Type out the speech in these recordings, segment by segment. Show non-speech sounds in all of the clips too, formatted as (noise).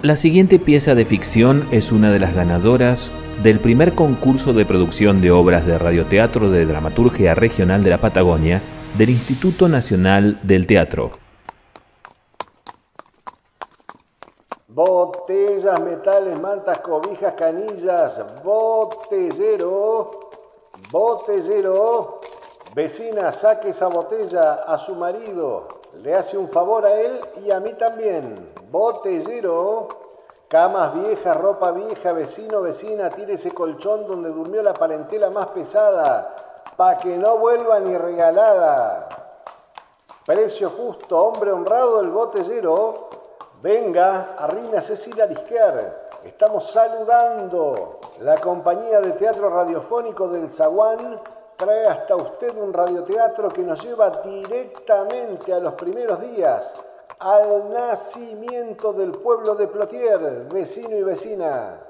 La siguiente pieza de ficción es una de las ganadoras del primer concurso de producción de obras de radioteatro de dramaturgia regional de la Patagonia del Instituto Nacional del Teatro. Botellas, metales, mantas, cobijas, canillas, botellero, botellero. Vecina, saque esa botella a su marido. Le hace un favor a él y a mí también. Botellero. Camas viejas, ropa vieja, vecino, vecina, tire ese colchón donde durmió la parentela más pesada, pa' que no vuelva ni regalada. Precio justo, hombre honrado, el botellero. Venga, arrina Cecilia Lisquer. Estamos saludando. La compañía de teatro radiofónico del Zaguán trae hasta usted un radioteatro que nos lleva directamente a los primeros días, al nacimiento del pueblo de Plotier, vecino y vecina.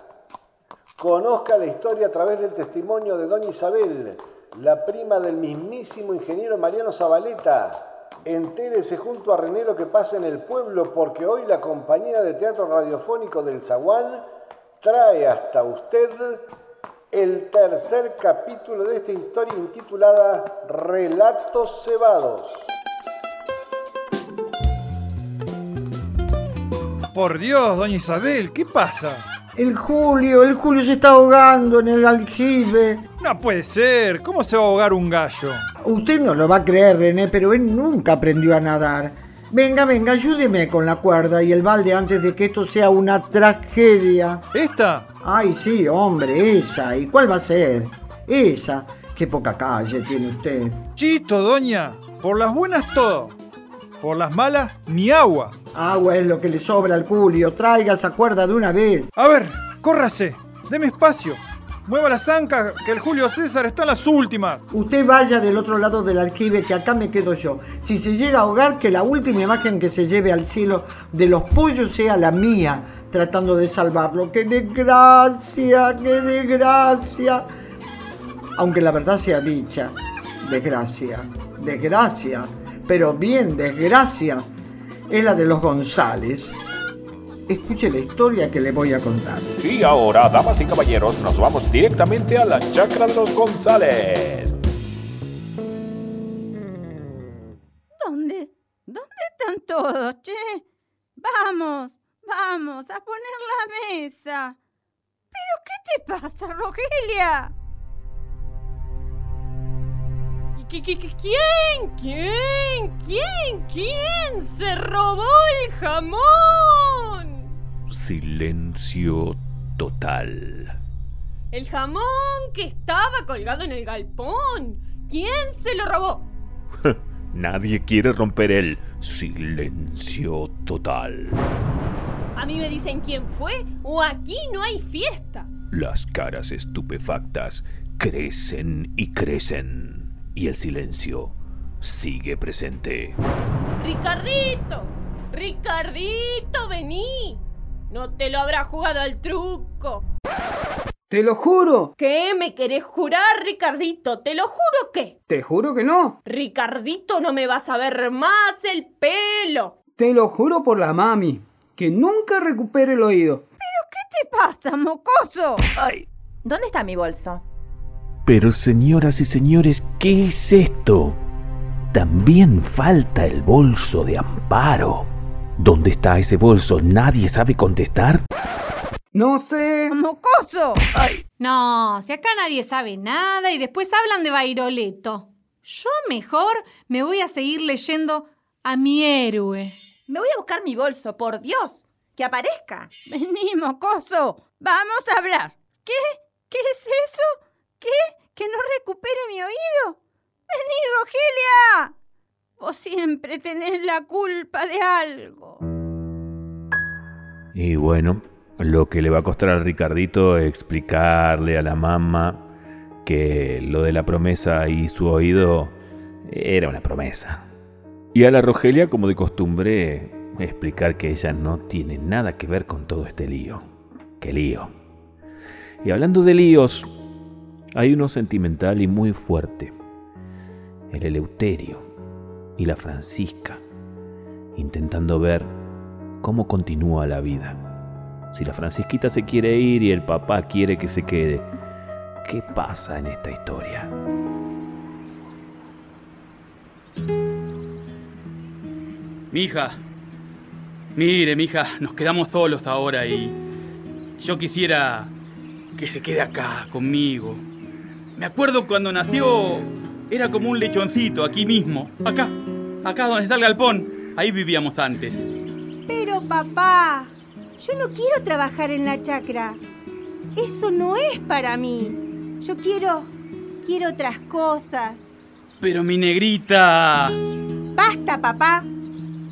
Conozca la historia a través del testimonio de doña Isabel, la prima del mismísimo ingeniero Mariano Zabaleta, Entérese junto a René lo que pasa en el pueblo porque hoy la compañía de teatro radiofónico del Zaguán trae hasta usted el tercer capítulo de esta historia intitulada Relatos cebados. Por Dios, doña Isabel, ¿qué pasa? El Julio, el Julio se está ahogando en el aljibe. No puede ser, ¿cómo se va a ahogar un gallo? Usted no lo va a creer, René, pero él nunca aprendió a nadar. Venga, venga, ayúdeme con la cuerda y el balde antes de que esto sea una tragedia. ¿Esta? Ay, sí, hombre, esa. ¿Y cuál va a ser? Esa. Qué poca calle tiene usted. Chito, doña. Por las buenas todo. Por las malas, ni agua. Agua es lo que le sobra al Julio. Traiga esa cuerda de una vez. A ver, córrase. Deme espacio. Mueva la zanca, que el Julio César está en las últimas. Usted vaya del otro lado del aljibe, que acá me quedo yo. Si se llega a ahogar, que la última imagen que se lleve al cielo de los pollos sea la mía, tratando de salvarlo. ¡Qué desgracia! ¡Qué desgracia! Aunque la verdad sea dicha, desgracia, desgracia pero bien desgracia, es la de los González. Escuche la historia que le voy a contar. Y ahora, damas y caballeros, nos vamos directamente a la chacra de los González. ¿Dónde? ¿Dónde están todos, che? Vamos, vamos, a poner la mesa. ¿Pero qué te pasa, Rogelia? ¿Quién? ¿Quién? ¿Quién? ¿Quién se robó el jamón? Silencio total. El jamón que estaba colgado en el galpón. ¿Quién se lo robó? (laughs) Nadie quiere romper el silencio total. A mí me dicen quién fue o aquí no hay fiesta. Las caras estupefactas crecen y crecen y el silencio sigue presente. Ricardito, Ricardito, vení. No te lo habrá jugado al truco. Te lo juro. ¿Qué me querés jurar, Ricardito? ¿Te lo juro que? Te juro que no. Ricardito, no me vas a ver más el pelo. Te lo juro por la mami, que nunca recupere el oído. ¿Pero qué te pasa, mocoso? Ay. ¿Dónde está mi bolso? Pero señoras y señores, ¿qué es esto? También falta el bolso de Amparo. ¿Dónde está ese bolso? ¿Nadie sabe contestar? No sé. ¡Mocoso! Ay. No, si acá nadie sabe nada y después hablan de Bairoleto. Yo mejor me voy a seguir leyendo a mi héroe. Me voy a buscar mi bolso, por Dios. Que aparezca. Vení, mocoso. Vamos a hablar. ¿Qué? ¿Qué es eso? ¿Qué? ¿Que no recupere mi oído? Vení, Rogelia. Vos siempre tenés la culpa de algo. Y bueno, lo que le va a costar al Ricardito es explicarle a la mamá que lo de la promesa y su oído era una promesa. Y a la Rogelia, como de costumbre, explicar que ella no tiene nada que ver con todo este lío. ¡Qué lío! Y hablando de líos, hay uno sentimental y muy fuerte, el Eleuterio y la Francisca, intentando ver cómo continúa la vida. Si la Francisquita se quiere ir y el papá quiere que se quede, ¿qué pasa en esta historia? Mija, mire, mija, nos quedamos solos ahora y yo quisiera que se quede acá conmigo. Me acuerdo cuando nació, era como un lechoncito aquí mismo, acá, acá donde está el galpón. Ahí vivíamos antes. Pero papá, yo no quiero trabajar en la chacra. Eso no es para mí. Yo quiero, quiero otras cosas. Pero mi negrita... Basta, papá.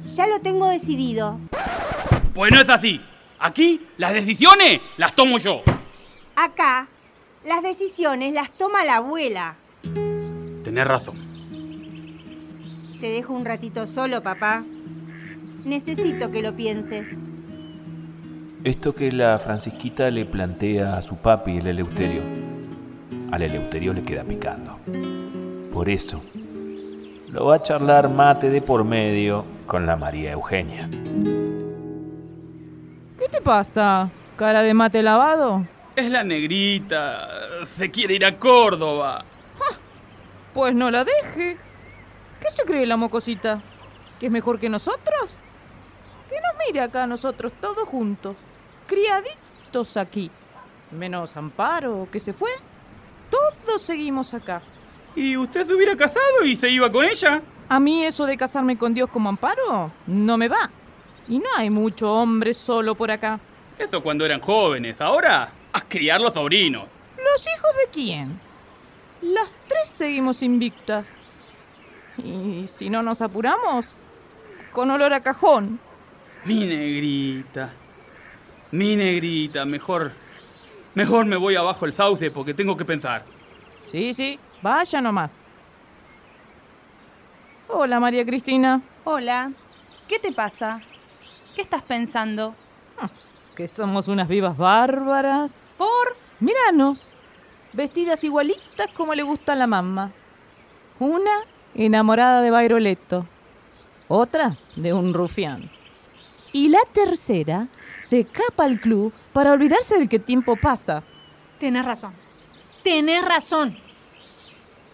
Ya lo tengo decidido. Pues no es así. Aquí las decisiones las tomo yo. Acá, las decisiones las toma la abuela. Tenés razón. Te dejo un ratito solo, papá. Necesito que lo pienses. Esto que la Francisquita le plantea a su papi, el Eleuterio, al Eleuterio le queda picando. Por eso, lo va a charlar mate de por medio con la María Eugenia. ¿Qué te pasa? ¿Cara de mate lavado? Es la negrita. Se quiere ir a Córdoba. Pues no la deje. ¿Qué se cree la mocosita? ¿Que es mejor que nosotros? Que nos mire acá a nosotros todos juntos, criaditos aquí. Menos Amparo, que se fue. Todos seguimos acá. ¿Y usted se hubiera casado y se iba con ella? A mí eso de casarme con Dios como Amparo no me va. Y no hay mucho hombre solo por acá. Eso cuando eran jóvenes. Ahora, a criar los sobrinos. ¿Los hijos de quién? Las tres seguimos invictas. Y si no nos apuramos, con olor a cajón. Mi negrita. Mi negrita, mejor. Mejor me voy abajo el sauce porque tengo que pensar. Sí, sí, vaya nomás. Hola, María Cristina. Hola. ¿Qué te pasa? ¿Qué estás pensando? Que somos unas vivas bárbaras. ¿Por? Míranos. Vestidas igualitas como le gusta a la mamá. Una enamorada de Bairoleto. Otra de un rufián. Y la tercera se escapa al club para olvidarse del que tiempo pasa. Tenés razón. Tenés razón.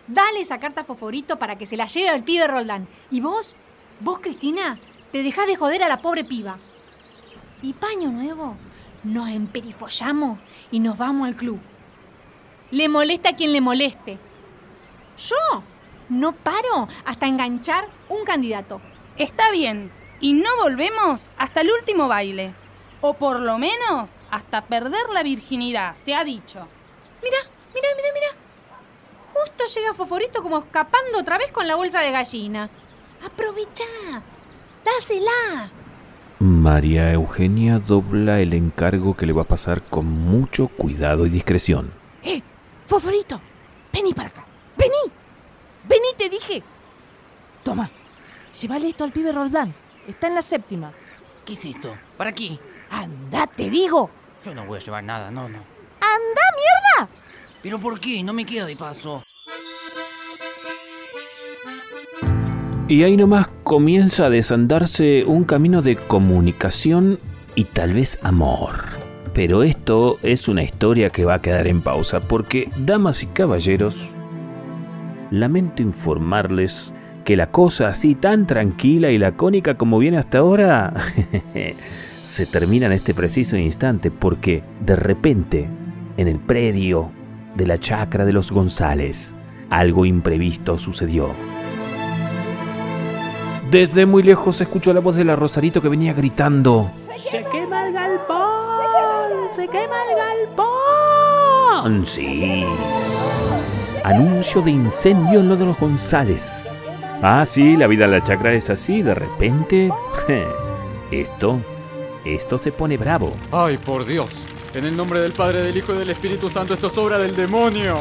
Dale esa carta a Foforito para que se la lleve al pibe Roldán. Y vos, vos, Cristina, te dejás de joder a la pobre piba. Y paño nuevo, nos emperifollamos y nos vamos al club. Le molesta a quien le moleste. Yo no paro hasta enganchar un candidato. Está bien. Y no volvemos hasta el último baile. O por lo menos hasta perder la virginidad, se ha dicho. Mira, mira, mira, mira. Justo llega Foforito como escapando otra vez con la bolsa de gallinas. Aprovechá. Dásela. María Eugenia dobla el encargo que le va a pasar con mucho cuidado y discreción. ¡Eh! ¡Foforito! Vení para acá. ¡Vení! ¡Vení, te dije! Toma. Llévale esto al pibe Roldán. Está en la séptima. ¿Qué es esto? ¿Para qué? ¡Anda, te digo! Yo no voy a llevar nada, no, no. ¡Anda, mierda! ¿Pero por qué? No me queda de paso. Y ahí nomás comienza a desandarse un camino de comunicación y tal vez amor. Pero esto es una historia que va a quedar en pausa porque, damas y caballeros, lamento informarles que la cosa así tan tranquila y lacónica como viene hasta ahora (laughs) se termina en este preciso instante porque de repente en el predio de la chacra de los González algo imprevisto sucedió. Desde muy lejos se escuchó la voz de la Rosarito que venía gritando. ¡Se quema el galpón! ¡Se quema el galpón! Sí. Anuncio de incendio en lo de los González. Ah, sí, la vida en la chacra es así, de repente... Esto, esto se pone bravo. Ay, por Dios. En el nombre del Padre, del Hijo y del Espíritu Santo, esto es obra del demonio.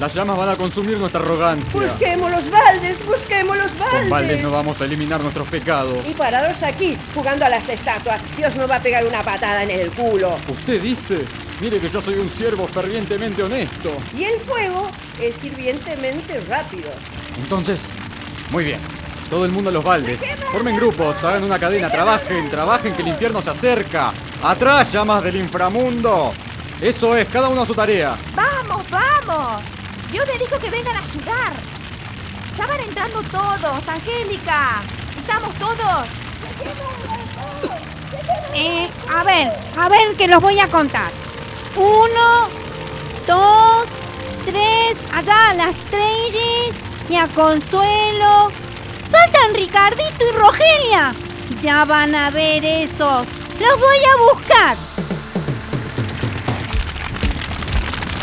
Las llamas van a consumir nuestra arrogancia. Busquemos los baldes, busquemos los baldes. Con baldes no vamos a eliminar nuestros pecados. Y parados aquí, jugando a las estatuas, Dios nos va a pegar una patada en el culo. Usted dice, mire que yo soy un siervo fervientemente honesto. Y el fuego es sirvientemente rápido. Entonces, muy bien. Todo el mundo a los baldes. Formen grupos, hagan una cadena, trabajen, trabajen que el infierno se acerca. ¡Atrás, llamas del inframundo! Eso es, cada uno a su tarea. ¡Vamos, vamos! Dios me dijo que vengan a ayudar. Ya van entrando todos, Angélica. ¿Estamos todos? Eh, a ver, a ver que los voy a contar. Uno, dos, tres, allá a las tres y a Consuelo. ¡Faltan Ricardito y Rogelia! Ya van a ver esos. Los voy a buscar.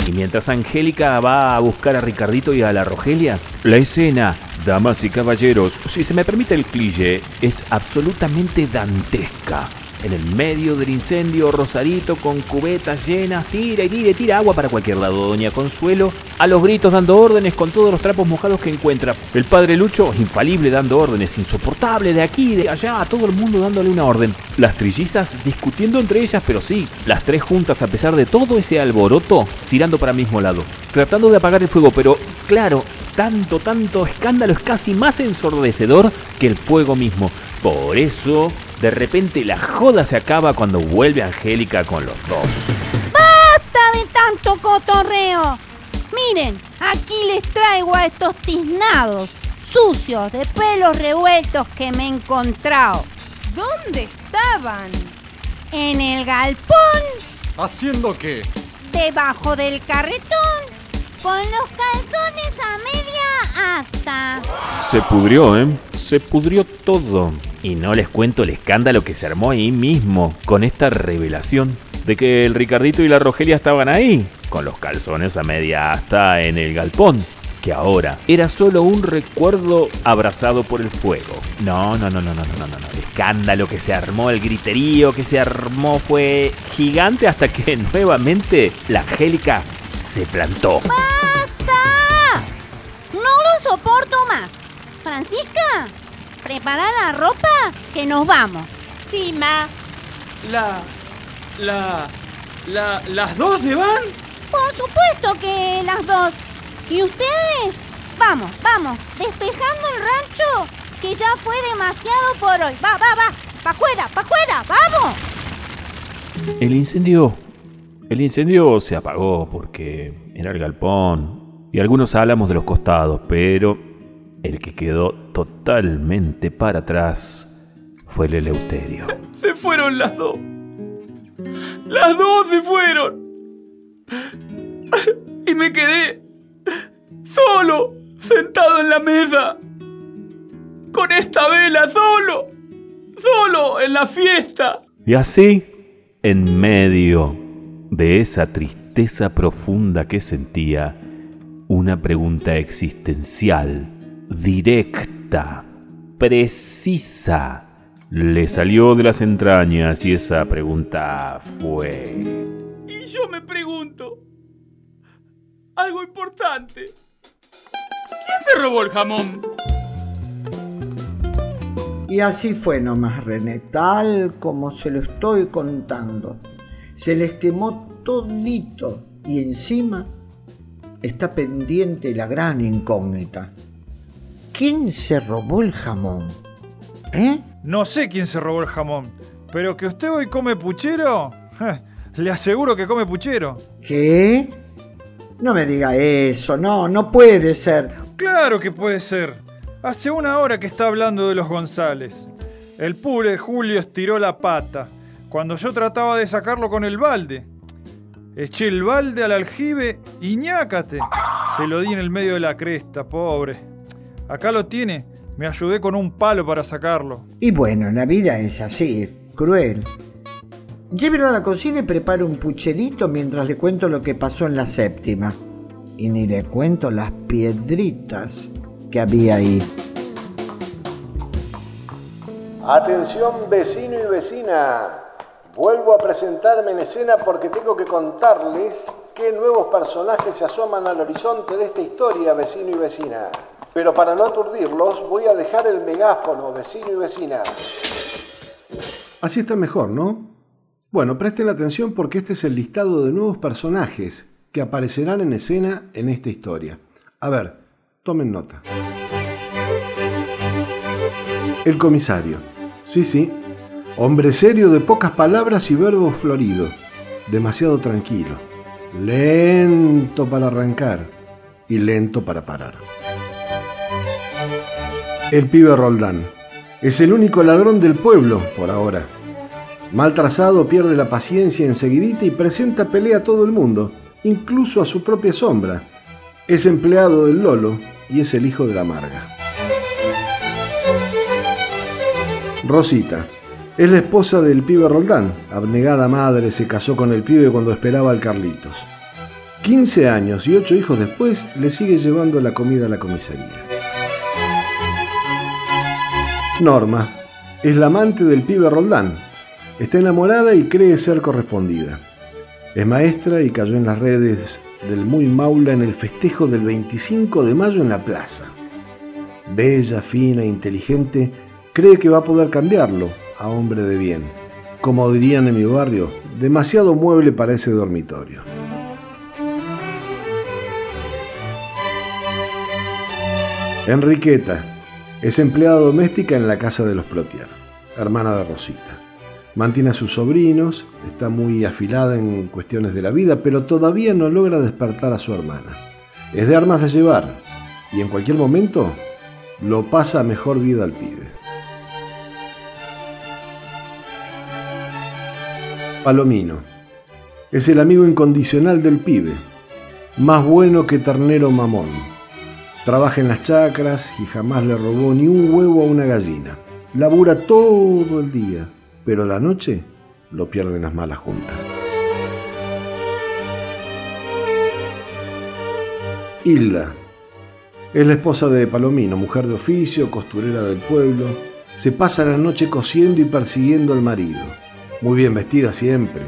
Y mientras Angélica va a buscar a Ricardito y a la Rogelia, la escena, damas y caballeros, si se me permite el cliché, es absolutamente dantesca. En el medio del incendio, Rosarito con cubetas llenas, tira y tira tira agua para cualquier lado. Doña Consuelo, a los gritos dando órdenes con todos los trapos mojados que encuentra. El padre Lucho, infalible dando órdenes, insoportable de aquí de allá, a todo el mundo dándole una orden. Las trillizas discutiendo entre ellas, pero sí, las tres juntas a pesar de todo ese alboroto, tirando para el mismo lado. Tratando de apagar el fuego, pero claro, tanto, tanto escándalo es casi más ensordecedor que el fuego mismo. Por eso, de repente la joda se acaba cuando vuelve Angélica con los dos. ¡Basta de tanto cotorreo! Miren, aquí les traigo a estos tiznados, sucios, de pelos revueltos que me he encontrado. ¿Dónde estaban? En el galpón, ¿Haciendo qué? debajo del carretón, con los calzones a media asta. Se pudrió, ¿eh? se pudrió todo. Y no les cuento el escándalo que se armó ahí mismo con esta revelación de que el Ricardito y la Rogelia estaban ahí, con los calzones a media asta en el galpón, que ahora era solo un recuerdo abrazado por el fuego. No, no, no, no, no, no, no, no. El escándalo que se armó, el griterío que se armó fue gigante hasta que (laughs) nuevamente la Angélica se plantó. ¡Ah! Francisca, prepara la ropa que nos vamos. Sí, ma. La. La. La. ¿Las dos de van? Por supuesto que las dos. ¿Y ustedes? Vamos, vamos, despejando el rancho, que ya fue demasiado por hoy. Va, va, va. ¡Pa' afuera, pa' afuera! ¡Vamos! El incendio. El incendio se apagó porque era el galpón y algunos álamos de los costados, pero el que quedó totalmente para atrás fue el Eleuterio. (laughs) Se fueron las dos. Las dos se fueron. Y me quedé solo, sentado en la mesa. Con esta vela, solo. Solo en la fiesta. Y así, en medio de esa tristeza profunda que sentía, una pregunta existencial, directa, precisa, le salió de las entrañas y esa pregunta fue... Y yo me pregunto. Algo importante. ¿Quién se robó el jamón? Y así fue nomás, René, tal como se lo estoy contando. Se les quemó todito y encima está pendiente la gran incógnita. ¿Quién se robó el jamón? ¿Eh? No sé quién se robó el jamón, pero que usted hoy come puchero, le aseguro que come puchero. ¿Qué? No me diga eso, no, no puede ser. Claro que puede ser. Hace una hora que está hablando de los González. El pobre Julio estiró la pata cuando yo trataba de sacarlo con el balde. Eché el balde al aljibe y ñácate. Se lo di en el medio de la cresta, pobre. Acá lo tiene. Me ayudé con un palo para sacarlo. Y bueno, la vida es así, cruel. Llévelo a la cocina y prepare un pucherito mientras le cuento lo que pasó en la séptima. Y ni le cuento las piedritas que había ahí. Atención vecino y vecina. Vuelvo a presentarme en escena porque tengo que contarles qué nuevos personajes se asoman al horizonte de esta historia, vecino y vecina. Pero para no aturdirlos, voy a dejar el megáfono, vecino y vecina. Así está mejor, ¿no? Bueno, presten atención porque este es el listado de nuevos personajes que aparecerán en escena en esta historia. A ver, tomen nota. El comisario. Sí, sí. Hombre serio de pocas palabras y verbos floridos. Demasiado tranquilo. Lento para arrancar y lento para parar. El pibe Roldán. Es el único ladrón del pueblo, por ahora. Mal trazado, pierde la paciencia enseguidita y presenta pelea a todo el mundo, incluso a su propia sombra. Es empleado del Lolo y es el hijo de la Marga. Rosita. Es la esposa del pibe Roldán. Abnegada madre se casó con el pibe cuando esperaba al Carlitos. 15 años y 8 hijos después le sigue llevando la comida a la comisaría. Norma. Es la amante del pibe Roldán. Está enamorada y cree ser correspondida. Es maestra y cayó en las redes del muy maula en el festejo del 25 de mayo en la plaza. Bella, fina, inteligente, cree que va a poder cambiarlo a hombre de bien. Como dirían en mi barrio, demasiado mueble para ese dormitorio. Enriqueta es empleada doméstica en la casa de los Plotier, hermana de Rosita. Mantiene a sus sobrinos, está muy afilada en cuestiones de la vida, pero todavía no logra despertar a su hermana. Es de armas de llevar y en cualquier momento lo pasa mejor vida al pibe. Palomino. Es el amigo incondicional del pibe, más bueno que ternero mamón. Trabaja en las chacras y jamás le robó ni un huevo a una gallina. Labura todo el día, pero la noche lo pierden las malas juntas. Hilda. Es la esposa de Palomino, mujer de oficio, costurera del pueblo. Se pasa la noche cosiendo y persiguiendo al marido muy bien vestida siempre,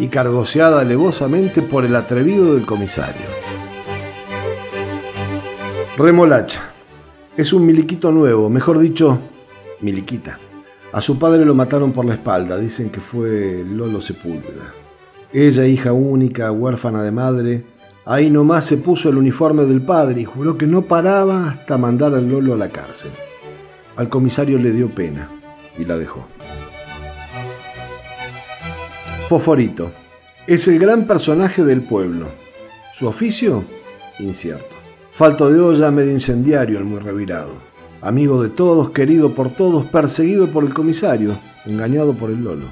y cargoseada alevosamente por el atrevido del comisario. Remolacha. Es un miliquito nuevo, mejor dicho, miliquita. A su padre lo mataron por la espalda, dicen que fue Lolo Sepúlveda. Ella, hija única, huérfana de madre, ahí nomás se puso el uniforme del padre y juró que no paraba hasta mandar al Lolo a la cárcel. Al comisario le dio pena y la dejó. Foforito. Es el gran personaje del pueblo. Su oficio, incierto. Falto de olla, medio incendiario, el muy revirado. Amigo de todos, querido por todos, perseguido por el comisario, engañado por el Lolo.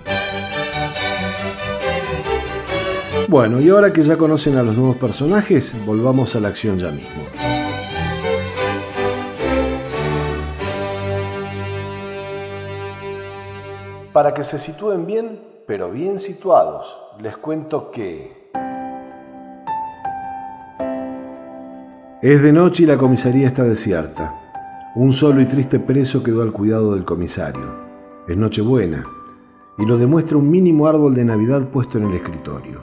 Bueno, y ahora que ya conocen a los nuevos personajes, volvamos a la acción ya mismo. Para que se sitúen bien, pero bien situados, les cuento que... Es de noche y la comisaría está desierta. Un solo y triste preso quedó al cuidado del comisario. Es Nochebuena y lo demuestra un mínimo árbol de Navidad puesto en el escritorio.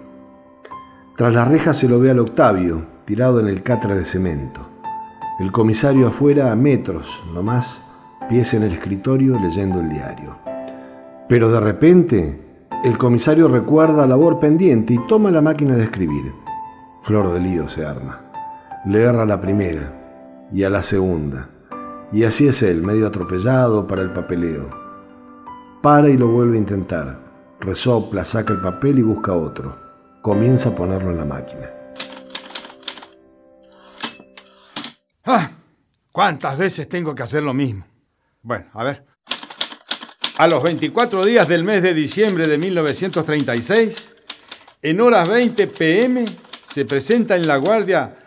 Tras la reja se lo ve al Octavio, tirado en el catre de cemento. El comisario afuera a metros, no más, pies en el escritorio leyendo el diario. Pero de repente el comisario recuerda labor pendiente y toma la máquina de escribir. Flor de lío se arma. Le erra la primera y a la segunda. Y así es él, medio atropellado para el papeleo. Para y lo vuelve a intentar. Resopla, saca el papel y busca otro. Comienza a ponerlo en la máquina. ¡Ah! ¿Cuántas veces tengo que hacer lo mismo? Bueno, a ver. A los 24 días del mes de diciembre de 1936, en horas 20 pm, se presenta en La Guardia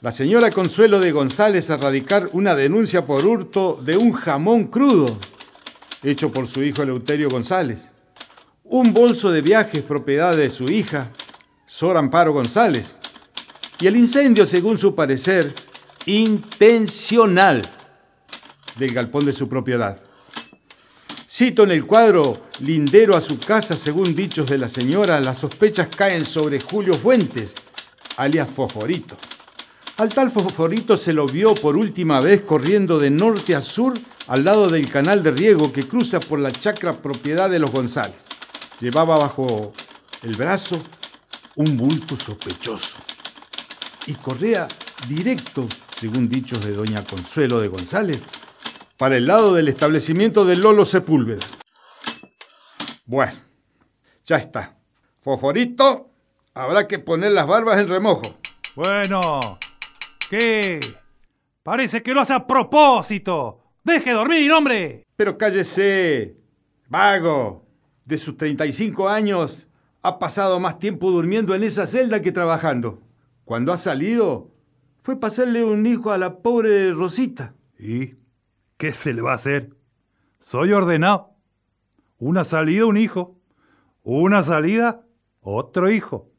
la señora Consuelo de González a radicar una denuncia por hurto de un jamón crudo, hecho por su hijo Eleuterio González. Un bolso de viajes propiedad de su hija, Sor Amparo González. Y el incendio, según su parecer, intencional del galpón de su propiedad. Cito en el cuadro lindero a su casa, según dichos de la señora, las sospechas caen sobre Julio Fuentes, alias Fosforito. Al tal Fosforito se lo vio por última vez corriendo de norte a sur al lado del canal de riego que cruza por la chacra propiedad de los González. Llevaba bajo el brazo un bulto sospechoso y corría directo, según dichos de doña Consuelo de González, para el lado del establecimiento de Lolo Sepúlveda. Bueno, ya está. Foforito, habrá que poner las barbas en remojo. Bueno, ¿qué? Parece que lo hace a propósito. Deje dormir, hombre. Pero cállese, vago. De sus 35 años ha pasado más tiempo durmiendo en esa celda que trabajando. Cuando ha salido, fue pasarle un hijo a la pobre Rosita. ¿Y qué se le va a hacer? Soy ordenado. Una salida, un hijo. Una salida, otro hijo.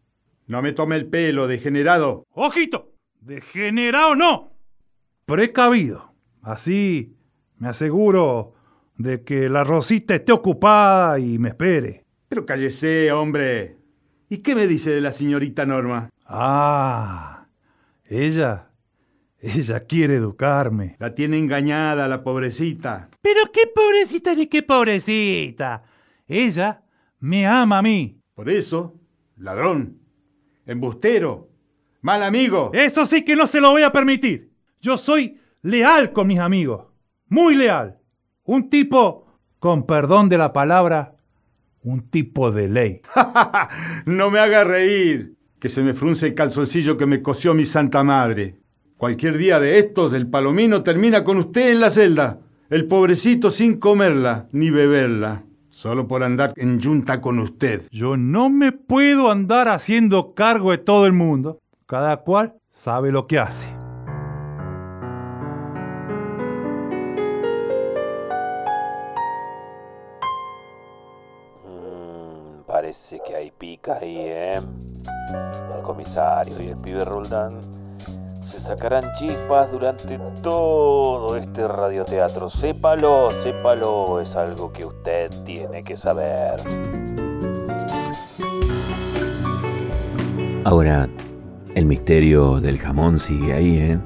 No me tome el pelo, degenerado. ¡Ojito! ¡Degenerado no! Precavido. Así me aseguro de que la Rosita esté ocupada y me espere. Pero cállese, hombre. ¿Y qué me dice de la señorita Norma? Ah, ella, ella quiere educarme. La tiene engañada, la pobrecita. Pero qué pobrecita ni qué pobrecita. Ella me ama a mí. Por eso, ladrón, embustero, mal amigo. Eso sí que no se lo voy a permitir. Yo soy leal con mis amigos. Muy leal. Un tipo, con perdón de la palabra, un tipo de ley. (laughs) no me haga reír, que se me frunce el calzoncillo que me cosió mi santa madre. Cualquier día de estos, el palomino termina con usted en la celda. El pobrecito sin comerla ni beberla. Solo por andar en yunta con usted. Yo no me puedo andar haciendo cargo de todo el mundo. Cada cual sabe lo que hace. Parece que hay pica ahí, ¿eh? El comisario y el pibe Roldán se sacarán chispas durante todo este radioteatro. Sépalo, sépalo, es algo que usted tiene que saber. Ahora, el misterio del jamón sigue ahí, ¿eh?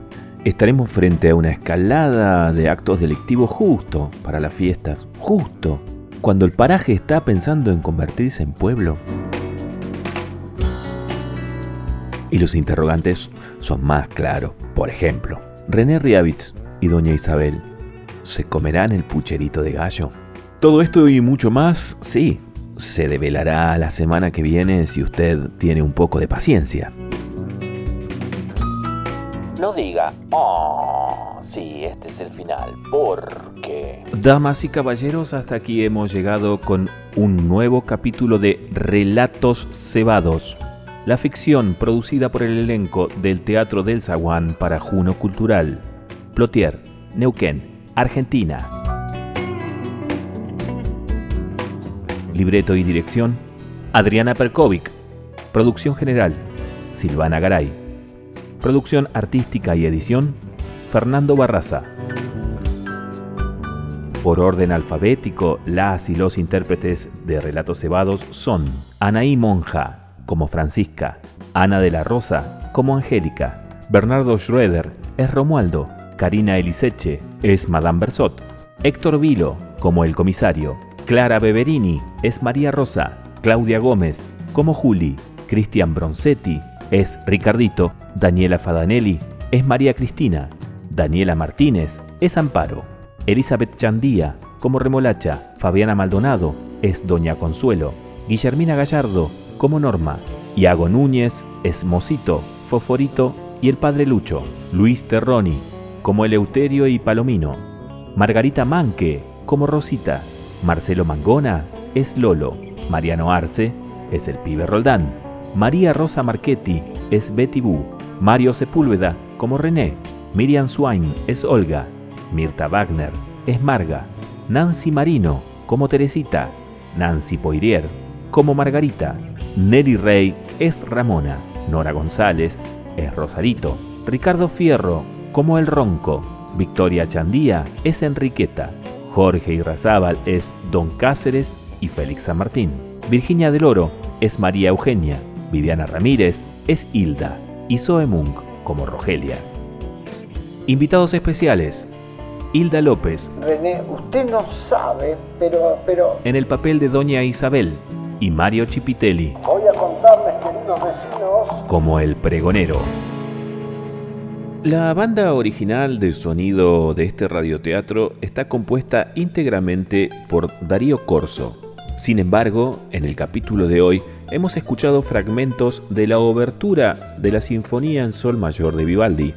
Estaremos frente a una escalada de actos delictivos justo para las fiestas, justo cuando el paraje está pensando en convertirse en pueblo? Y los interrogantes son más claros. Por ejemplo, René Riavitz y Doña Isabel, ¿se comerán el pucherito de gallo? Todo esto y mucho más, sí, se develará la semana que viene si usted tiene un poco de paciencia. No diga, oh, sí, este es el final, porque... Damas y caballeros, hasta aquí hemos llegado con un nuevo capítulo de Relatos Cebados, la ficción producida por el elenco del Teatro del Zaguán para Juno Cultural, Plotier, Neuquén, Argentina. Libreto y dirección, Adriana Perkovic. Producción general, Silvana Garay. Producción artística y edición, Fernando Barraza. Por orden alfabético, las y los intérpretes de Relatos Cebados son Anaí Monja, como Francisca, Ana de la Rosa, como Angélica, Bernardo Schroeder, es Romualdo, Karina Eliseche, es Madame Bersot, Héctor Vilo, como el comisario, Clara Beverini, es María Rosa, Claudia Gómez, como Juli, Cristian Bronzetti, es Ricardito, Daniela Fadanelli es María Cristina, Daniela Martínez es Amparo, Elizabeth Chandía como Remolacha, Fabiana Maldonado es Doña Consuelo, Guillermina Gallardo como Norma, Iago Núñez es Mosito, Foforito y el Padre Lucho, Luis Terroni como Eleuterio y Palomino, Margarita Manque como Rosita, Marcelo Mangona es Lolo, Mariano Arce es el pibe Roldán, María Rosa Marchetti es Betty Boo, Mario Sepúlveda como René, Miriam Swain es Olga, Mirta Wagner es Marga, Nancy Marino como Teresita, Nancy Poirier como Margarita, Nelly Rey es Ramona, Nora González es Rosarito, Ricardo Fierro como El Ronco, Victoria Chandía es Enriqueta, Jorge Irrazábal es Don Cáceres y Félix San Martín, Virginia del Oro es María Eugenia, Viviana Ramírez es Hilda y Zoe Munk como Rogelia. Invitados especiales: Hilda López. René, usted no sabe, pero, pero. En el papel de Doña Isabel y Mario Chipitelli. Voy a contarles, queridos vecinos. Como el pregonero. La banda original de sonido de este radioteatro está compuesta íntegramente por Darío Corso, Sin embargo, en el capítulo de hoy hemos escuchado fragmentos de la obertura de la Sinfonía en Sol Mayor de Vivaldi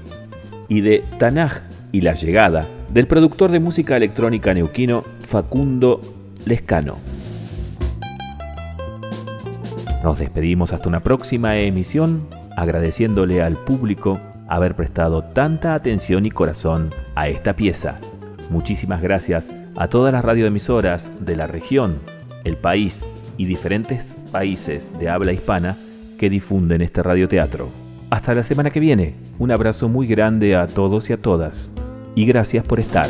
y de Tanaj y la llegada del productor de música electrónica neuquino Facundo Lescano. Nos despedimos hasta una próxima emisión agradeciéndole al público haber prestado tanta atención y corazón a esta pieza. Muchísimas gracias a todas las radioemisoras de la región, el país y diferentes países de habla hispana que difunden este radioteatro. Hasta la semana que viene, un abrazo muy grande a todos y a todas, y gracias por estar.